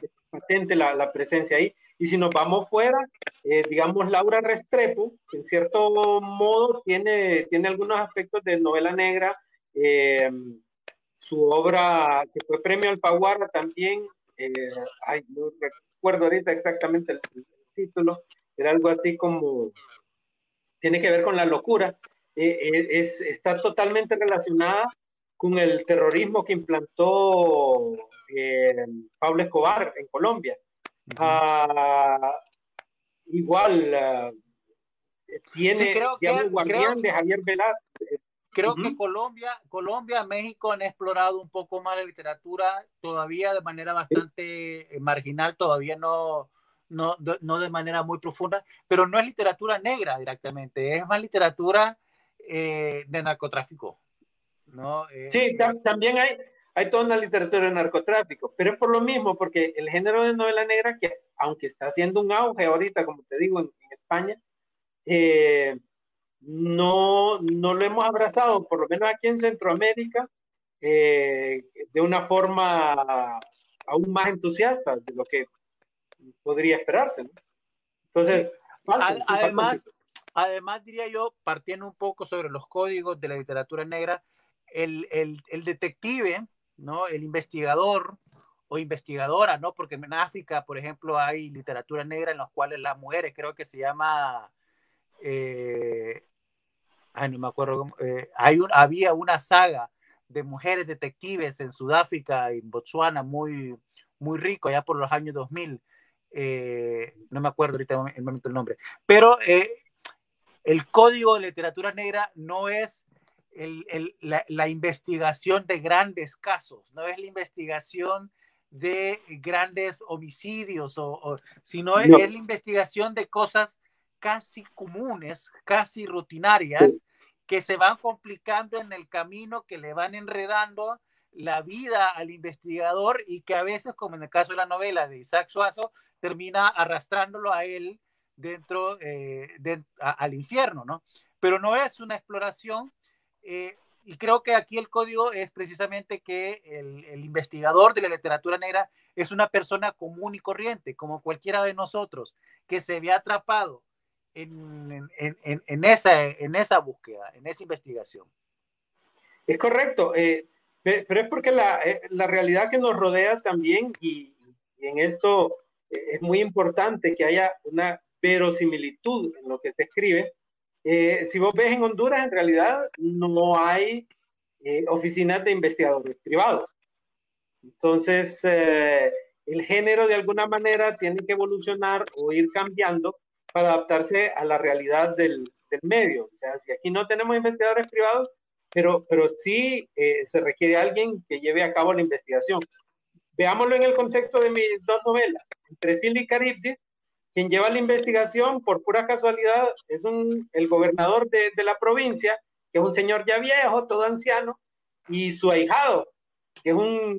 es patente la, la presencia ahí. Y si nos vamos fuera, eh, digamos, Laura Restrepo, que en cierto modo tiene, tiene algunos aspectos de novela negra. Eh, su obra, que fue premio Alfaguara también, eh, ay, no recuerdo ahorita exactamente el, título, era algo así como, tiene que ver con la locura, es, está totalmente relacionada con el terrorismo que implantó Pablo Escobar en Colombia. Ah, igual ah, tiene, digamos, Guardián de Javier Velázquez, Creo que Colombia, Colombia, México han explorado un poco más la literatura, todavía de manera bastante eh, marginal, todavía no, no, no de manera muy profunda, pero no es literatura negra directamente, es más literatura eh, de narcotráfico. ¿no? Eh, sí, también hay, hay toda una literatura de narcotráfico, pero es por lo mismo, porque el género de novela negra, que aunque está haciendo un auge ahorita, como te digo, en, España, eh, no, no lo hemos abrazado, por lo menos aquí en Centroamérica, eh, de una forma aún más entusiasta de lo que podría esperarse. Entonces, además, además diría yo, partiendo un poco sobre los códigos de la literatura negra, el, el, el detective, ¿no? El investigador o investigadora, ¿no? Porque en África, por ejemplo, hay literatura negra en las cuales las mujeres, creo que se llama eh, ay, no me acuerdo, eh, hay un, había una saga de mujeres detectives en Sudáfrica y en Botswana muy, muy rico, allá por los años 2000. Eh, no me acuerdo ahorita el momento el nombre, pero eh, el código de literatura negra no es el, el, la, la, investigación de grandes casos, no es la investigación de grandes homicidios, o, o sino es, no. es, la investigación de cosas casi comunes, casi rutinarias, sí. que se van complicando en el camino, que le van enredando la vida al investigador y que a veces, como en el caso de la novela de Isaac Suazo, termina arrastrándolo a él dentro eh, de, a, al infierno, ¿no? Pero no es una exploración eh, y creo que aquí el código es precisamente que el, el, investigador de la literatura negra es una persona común y corriente, como cualquiera de nosotros, que se ve atrapado en, en, en, esa, en esa búsqueda, en esa investigación. Es correcto, eh, pero es porque la, eh, la, realidad que nos rodea también, y, en esto eh, es muy importante que haya una verosimilitud en lo que se escribe. Si vos ves en Honduras, en realidad no hay oficinas de investigadores privados. Entonces, el género de alguna manera tiene que evolucionar o ir cambiando para adaptarse a la realidad del, del medio. O sea, si aquí no tenemos investigadores privados, pero, pero sí eh, se requiere alguien que lleve a cabo la investigación. Veámoslo en el contexto de mis dos novelas. Entre Silvia y Caribdis, quien lleva la investigación por pura casualidad es un, el gobernador de, de, la provincia, que es un señor ya viejo, todo anciano, y su ahijado, que es un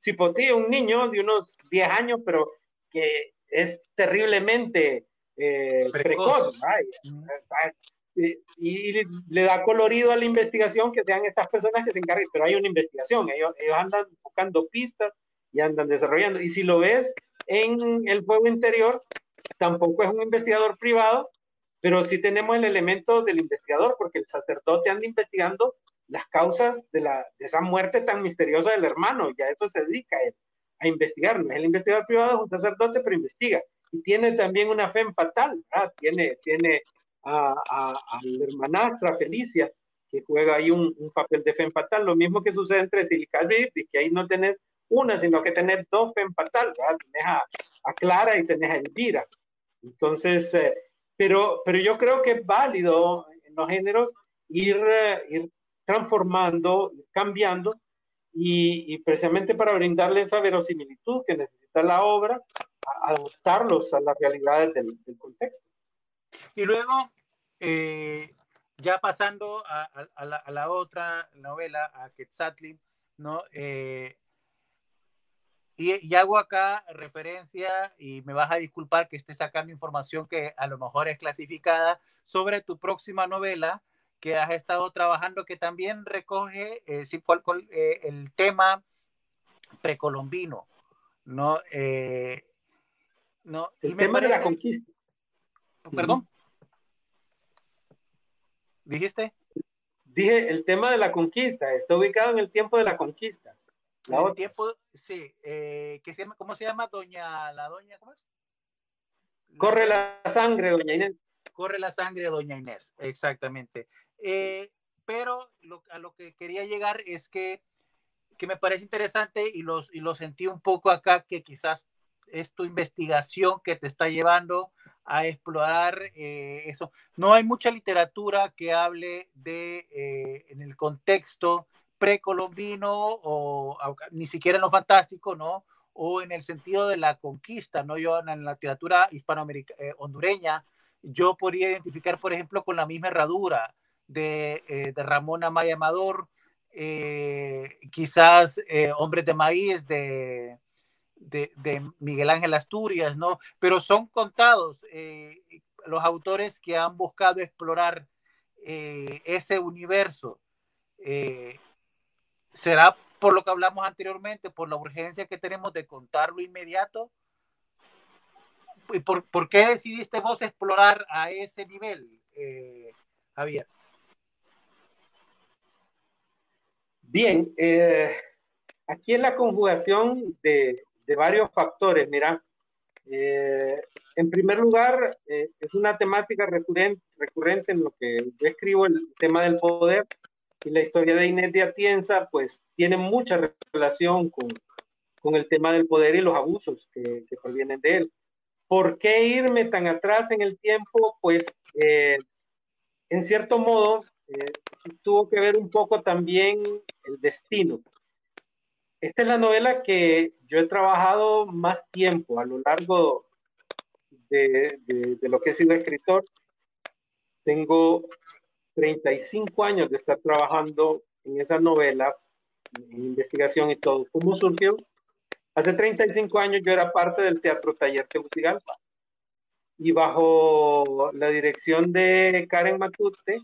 cipotillo, un niño de unos 10 años, pero que es terriblemente eh, precoz. precoz y, y, le da colorido a la investigación que sean estas personas que se encarguen, pero hay una investigación, ellos, ellos andan buscando pistas y andan desarrollando. Y si lo ves en el fuego interior, tampoco es un investigador privado, pero sí tenemos el elemento del investigador, porque el sacerdote anda investigando las causas de, la, de esa muerte tan misteriosa del hermano, ya eso se dedica a él a investigar, no es el investigador privado, es un sacerdote, pero investiga. Y tiene también una fe fatal, ¿verdad? Tiene, tiene a, a, a, la hermanastra Felicia, que juega ahí un, un, papel de fe fatal, lo mismo que sucede entre Silical y que ahí no tenés una, sino que tenés dos fe fatal, ¿verdad? Tenés a, a, Clara y tenés a Elvira. Entonces, eh, pero, pero yo creo que es válido en los géneros ir, eh, ir transformando, cambiando, y, y, precisamente para brindarle esa verosimilitud que necesita la obra, adaptarlos a las realidades del, del contexto. Y luego, eh, ya pasando a, a, la, a, la, otra novela, a Quetzaltli, ¿no? Eh, y, y, hago acá referencia, y me vas a disculpar que esté sacando información que a lo mejor es clasificada, sobre tu próxima novela, que has estado trabajando, que también recoge eh, eh, el tema precolombino, ¿no? Eh, no el tema parece... de la conquista. ¿Perdón? ¿Dijiste? Dije, el tema de la conquista, está ubicado en el tiempo de la conquista. La el tiempo, sí, eh, que se llama, ¿cómo se llama doña, la doña, cómo es? Corre la sangre, doña Inés. Corre la sangre, doña Inés, exactamente. Eh, pero lo, a lo que quería llegar es que, que me parece interesante y, los, y lo sentí un poco acá, que quizás es tu investigación que te está llevando a explorar eh, eso. No hay mucha literatura que hable de, eh, en el contexto precolombino o, ni siquiera en lo fantástico, ¿no? O en el sentido de la conquista, ¿no? Yo en la literatura hispanoamericana, eh, hondureña, yo podría identificar, por ejemplo, con la misma herradura de, de Ramón Amaya Amador, quizás Hombres de Maíz de, de, Miguel Ángel Asturias, ¿no? Pero son contados eh, los autores que han buscado explorar eh, ese universo. Eh, ¿Será por lo que hablamos anteriormente, por la urgencia que tenemos de contarlo inmediato? ¿Y por, por qué decidiste vos explorar a ese nivel, Javier? Bien, aquí en la conjugación de, de varios factores. Mira, eh, en primer lugar, eh, es una temática recurrente, recurrente en lo que yo escribo, el tema del poder y la historia de Inés de Atienza, pues tiene mucha relación con, con el tema del poder y los abusos que, que, provienen de él. ¿Por qué irme tan atrás en el tiempo? Pues, eh, en cierto modo, tuvo que ver un poco también el destino. Esta es la novela que yo he trabajado más tiempo a lo largo de, lo que he sido escritor. Tengo 35 años de estar trabajando en esa novela, en investigación y todo. ¿Cómo surgió? Hace 35 años yo era parte del Teatro Taller Tegucigalpa y bajo la dirección de Karen Matute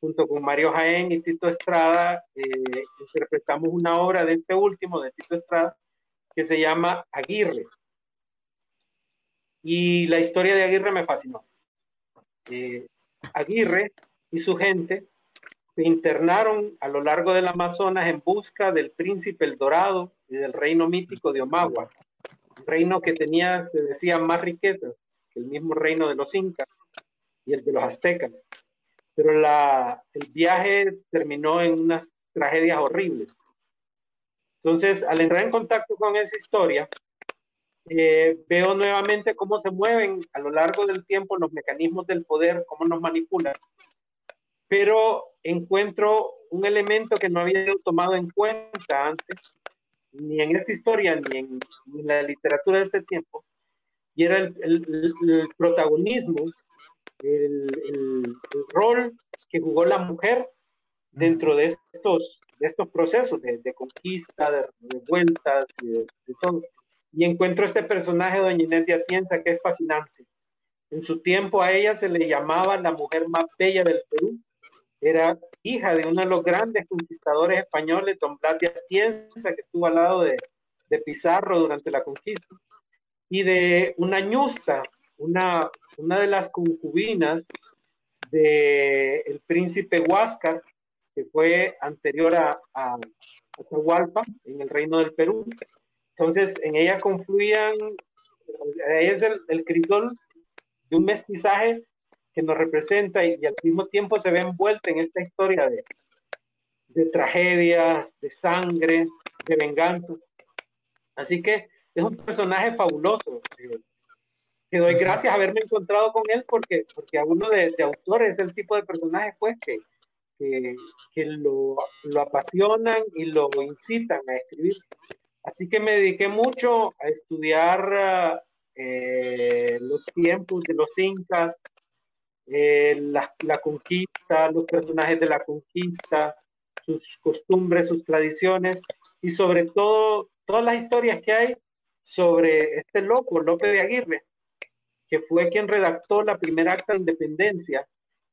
junto con Mario Jaén y Tito Estrada, eh, interpretamos una obra de este último, de Tito Estrada, que se llama Aguirre. Y la historia de Aguirre me fascinó. Eh, Aguirre y su gente se internaron a lo largo del Amazonas en busca del príncipe El Dorado y del reino mítico de Omagua, un reino que tenía, se decía, más riquezas que el mismo reino de los incas y el de los aztecas pero la, el viaje terminó en unas tragedias horribles. Entonces, al entrar en contacto con esa historia, eh, veo nuevamente cómo se mueven a lo largo del tiempo los mecanismos del poder, cómo nos manipulan, pero encuentro un elemento que no había tomado en cuenta antes, ni en esta historia, ni en, la literatura de este tiempo, y era el, el protagonismo el, rol que jugó la mujer dentro de estos, de estos procesos de, conquista, de revueltas, de, de, todo. Y encuentro este personaje, doña Inés de Atienza, que es fascinante. En su tiempo a ella se le llamaba la mujer más bella del Perú. Era hija de uno de los grandes conquistadores españoles, don Blas de Atienza, que estuvo al lado de, de Pizarro durante la conquista, y de una ñusta, una, una de las concubinas del el príncipe Huáscar, que fue anterior a, a, Atahualpa, en el reino del Perú. Entonces, en ella confluían, es el, el crisol de un mestizaje que nos representa y, al mismo tiempo se ve envuelta en esta historia de, de tragedias, de sangre, de venganza. Así que es un personaje fabuloso. Eh, que doy gracias a haberme encontrado con él porque, porque a uno de, autores es el tipo de personaje pues que, que, lo, lo, apasionan y lo incitan a escribir. Así que me dediqué mucho a estudiar eh, los tiempos de los incas, eh, la, la, conquista, los personajes de la conquista, sus costumbres, sus tradiciones y sobre todo todas las historias que hay sobre este loco, López de Aguirre, que fue quien redactó la primera acta de independencia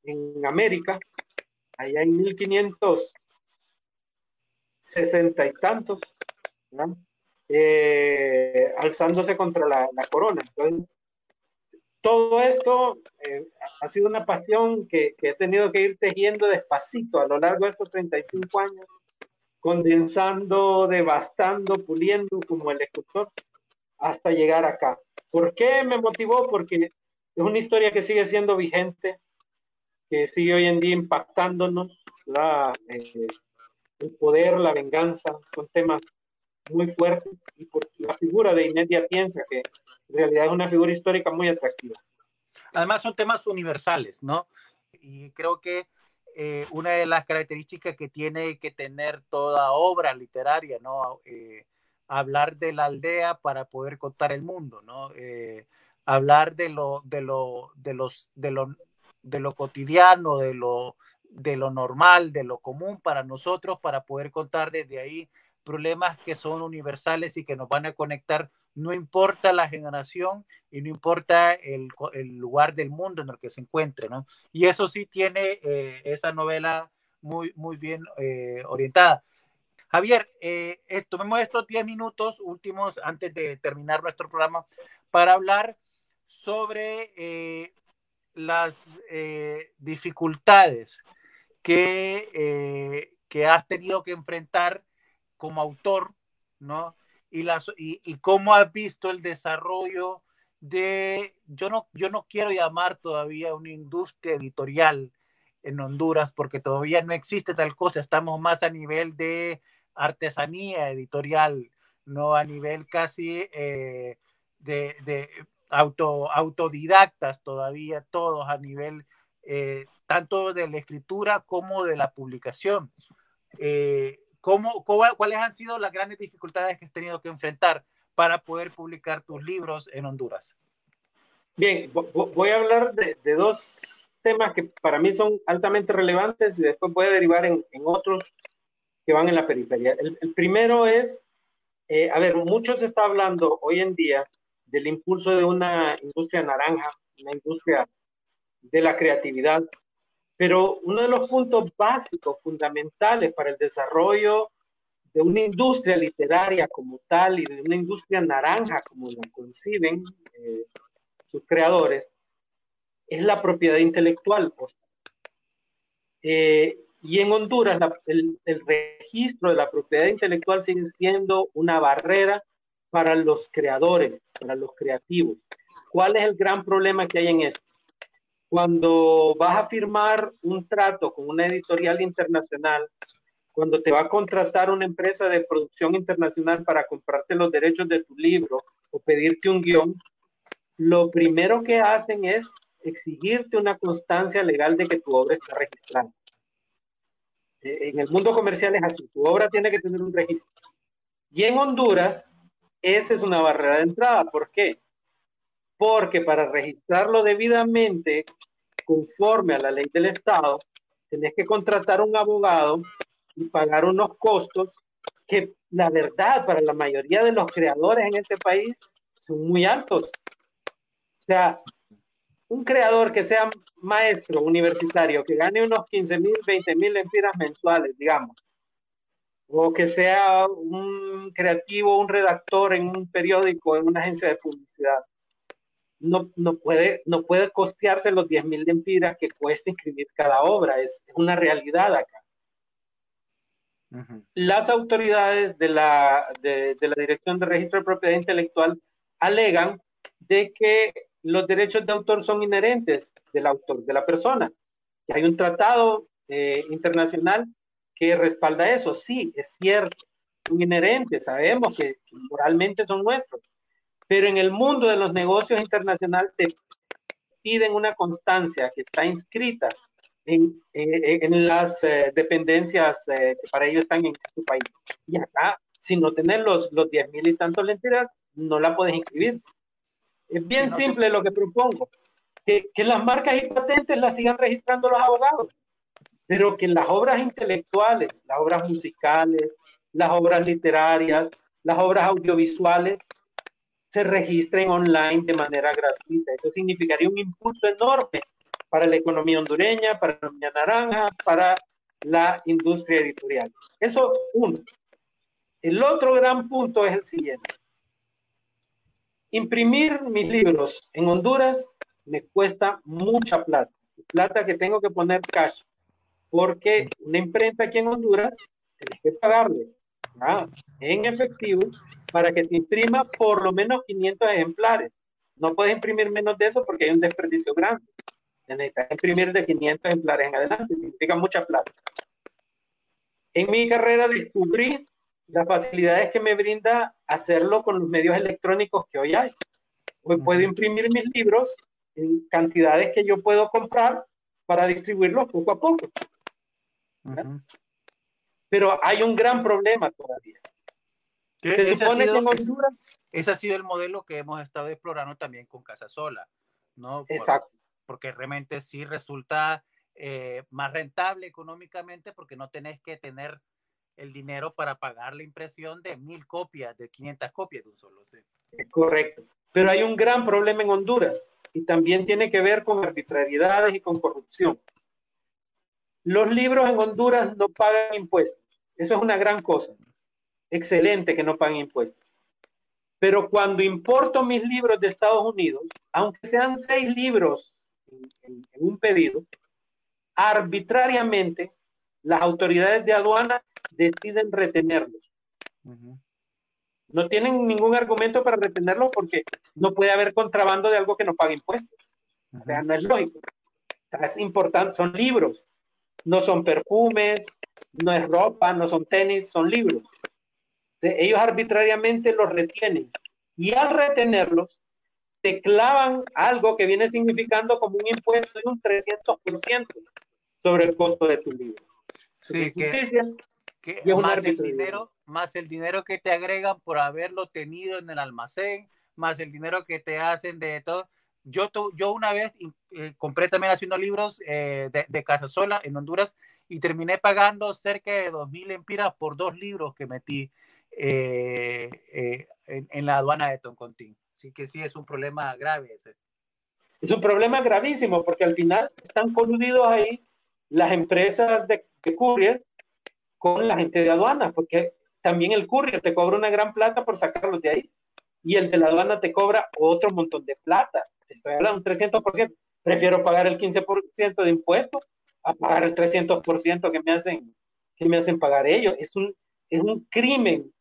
en América, allá en 1560 y tantos, eh, alzándose contra la, corona. Entonces, todo esto eh, ha sido una pasión que, que, he tenido que ir tejiendo despacito a lo largo de estos 35 años, condensando, devastando, puliendo como el escultor, hasta llegar acá. ¿Por qué me motivó? Porque es una historia que sigue siendo vigente, que sigue hoy en día impactándonos, eh, el poder, la venganza, son temas muy fuertes, y por la figura de Inés de Atienza, que en realidad es una figura histórica muy atractiva. Además son temas universales, ¿no? Y creo que eh, una de las características que tiene que tener toda obra literaria, ¿no? Eh, hablar de la aldea para poder contar el mundo, ¿no? Eh, hablar de lo, de lo, de los, de lo, de lo cotidiano, de lo, de lo normal, de lo común para nosotros, para poder contar desde ahí problemas que son universales y que nos van a conectar, no importa la generación y no importa el, el lugar del mundo en el que se encuentre, ¿no? Y eso sí tiene eh, esa novela muy, muy bien eh, orientada. Javier, eh, tomemos estos 10 minutos últimos antes de terminar nuestro programa para hablar sobre las dificultades que, que has tenido que enfrentar como autor, ¿no? Y, las, y, cómo has visto el desarrollo de, yo no, yo no quiero llamar todavía una industria editorial en Honduras, porque todavía no existe tal cosa, estamos más a nivel de artesanía editorial, no a nivel casi eh, de, auto, autodidactas todavía, todos a nivel eh, tanto de la escritura como de la publicación. Eh, ¿Cómo, cuáles han sido las grandes dificultades que has tenido que enfrentar para poder publicar tus libros en Honduras? Bien, voy a hablar de, dos temas que para mí son altamente relevantes y después voy a derivar en, otros que van en la periferia. El, primero es, eh, a ver, mucho se está hablando hoy en día del impulso de una industria naranja, una industria de la creatividad, pero uno de los puntos básicos, fundamentales para el desarrollo de una industria literaria como tal y de una industria naranja como la conciben eh, sus creadores, es la propiedad intelectual. Eh, y en Honduras el, el, registro de la propiedad intelectual sigue siendo una barrera para los creadores, para los creativos. ¿Cuál es el gran problema que hay en esto? cuando vas a firmar un trato con una editorial internacional, cuando te va a contratar una empresa de producción internacional para comprarte los derechos de tu libro o pedirte un guion, lo primero que hacen es exigirte una constancia legal de que tu obra está registrada. En el mundo comercial es así, tu obra tiene que tener un registro. Y en Honduras, esa es una barrera de entrada. ¿Por qué? porque para registrarlo debidamente, conforme a la ley del Estado, tenés que contratar un abogado y pagar unos costos que la verdad para la mayoría de los creadores en este país son muy altos. O sea, un creador que sea maestro universitario, que gane unos 15 mil, 20 mil lempiras mensuales, digamos, o que sea un creativo, un redactor en un periódico, en una agencia de publicidad, no, no, puede, no puede costearse los 10 mil lempiras que cuesta inscribir cada obra, es, una realidad acá. Las autoridades de la, de, de la Dirección de Registro de Propiedad Intelectual alegan de que los derechos de autor son inherentes del autor, de la persona. Y hay un tratado eh, internacional que respalda eso. Sí, es cierto, son inherentes, sabemos que moralmente son nuestros, pero en el mundo de los negocios internacionales te piden una constancia que está inscrita en, en, las eh, dependencias eh, que para ellos están en tu país. Y acá, si no tenés los, los 10 mil y tantos lentiras, no la puedes inscribir. Es bien simple lo que propongo, que, que las marcas y patentes las sigan registrando los abogados, pero que las obras intelectuales, las obras musicales, las obras literarias, las obras audiovisuales, se registren online de manera gratuita. Eso significaría un impulso enorme para la economía hondureña, para la economía naranja, para la industria editorial. Eso uno. El otro gran punto es el siguiente. Imprimir mis libros en Honduras me cuesta mucha plata. Plata que tengo que poner cash. Porque una imprenta aquí en Honduras tienes que pagarle en efectivo para que te imprima por lo menos 500 ejemplares. No puedes imprimir menos de eso porque hay un desperdicio grande. Necesitas imprimir de 500 ejemplares en adelante, significa mucha plata. En mi carrera descubrí las facilidades que me brinda hacerlo con los medios electrónicos que hoy hay. Hoy puedo imprimir mis libros en cantidades que yo puedo comprar para distribuirlos poco a poco. Pero hay un gran problema todavía. Se supone que en Honduras... Ese ha sido el modelo que hemos estado explorando también con Casa Sola, ¿no? Exacto. porque realmente sí resulta eh, más rentable económicamente porque no tenés que tener el dinero para pagar la impresión de mil copias, de 500 copias de un solo. Sí. correcto. Pero hay un gran problema en Honduras y también tiene que ver con arbitrariedades y con corrupción. Los libros en Honduras no pagan impuestos. Eso es una gran cosa. Excelente que no paguen impuestos. Pero cuando importo mis libros de Estados Unidos, aunque sean seis libros en un pedido, arbitrariamente las autoridades de aduana deciden retenerlos. No tienen ningún argumento para retenerlos porque no puede haber contrabando de algo que no paga impuestos. O sea, no es lógico. Es importante, son libros, no son perfumes, no es ropa, no son tenis, son libros. ellos arbitrariamente los retienen y al retenerlos te clavan algo que viene significando como un impuesto de un 300% sobre el costo de tu libro. Sí, que, más, el dinero, más el dinero que te agregan por haberlo tenido en el almacén, más el dinero que te hacen de todo. Yo, yo una vez eh, compré también haciendo libros eh, de, Casa Sola en Honduras y terminé pagando cerca de 2.000 empiras por dos libros que metí eh, en, en, la aduana de Toncontín. Así que sí, es un problema grave ese. Es un problema gravísimo porque al final están coludidos ahí las empresas de, courier con la gente de aduana, porque también el courier te cobra una gran plata por sacarlos de ahí y el de la aduana te cobra otro montón de plata. Estoy hablando un 300%. Prefiero pagar el 15% de impuestos a pagar el 300% que me hacen que me hacen pagar ellos. Es un, es un crimen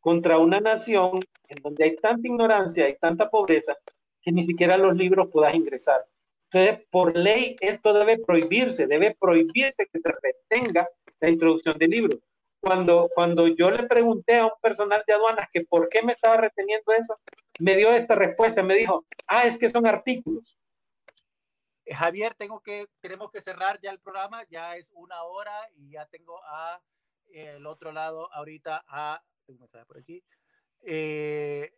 contra una nación en donde hay tanta ignorancia y tanta pobreza que ni siquiera los libros puedas ingresar. Entonces, por ley, esto debe prohibirse, debe prohibirse que se retenga la introducción de libros. Cuando, cuando yo le pregunté a un personal de aduanas que por qué me estaba reteniendo eso, me dio esta respuesta, me dijo, ah, es que son artículos. Eh, Javier, tengo que, tenemos que cerrar ya el programa, ya es una hora y ya tengo a el otro lado ahorita a, por aquí, eh,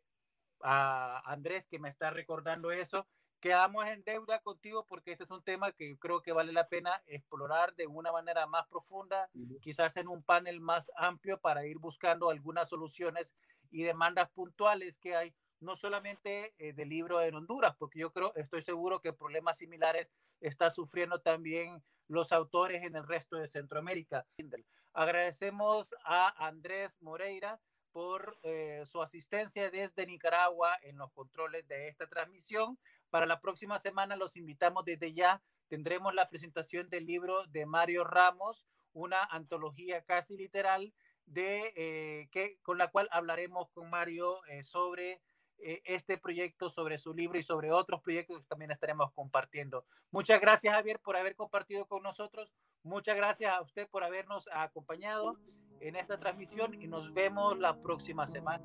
a Andrés que me está recordando eso quedamos en deuda contigo porque este es un tema que creo que vale la pena explorar de una manera más profunda, quizás en un panel más amplio para ir buscando algunas soluciones y demandas puntuales que hay, no solamente eh, del libro en Honduras, porque yo creo, estoy seguro que problemas similares está sufriendo también los autores en el resto de Centroamérica. Agradecemos a Andrés Moreira por eh, su asistencia desde Nicaragua en los controles de esta transmisión. Para la próxima semana los invitamos desde ya. Tendremos la presentación del libro de Mario Ramos, una antología casi literal de eh, que con la cual hablaremos con Mario eh, sobre eh, este proyecto, sobre su libro y sobre otros proyectos que también estaremos compartiendo. Muchas gracias Javier por haber compartido con nosotros. Muchas gracias a usted por habernos acompañado en esta transmisión y nos vemos la próxima semana.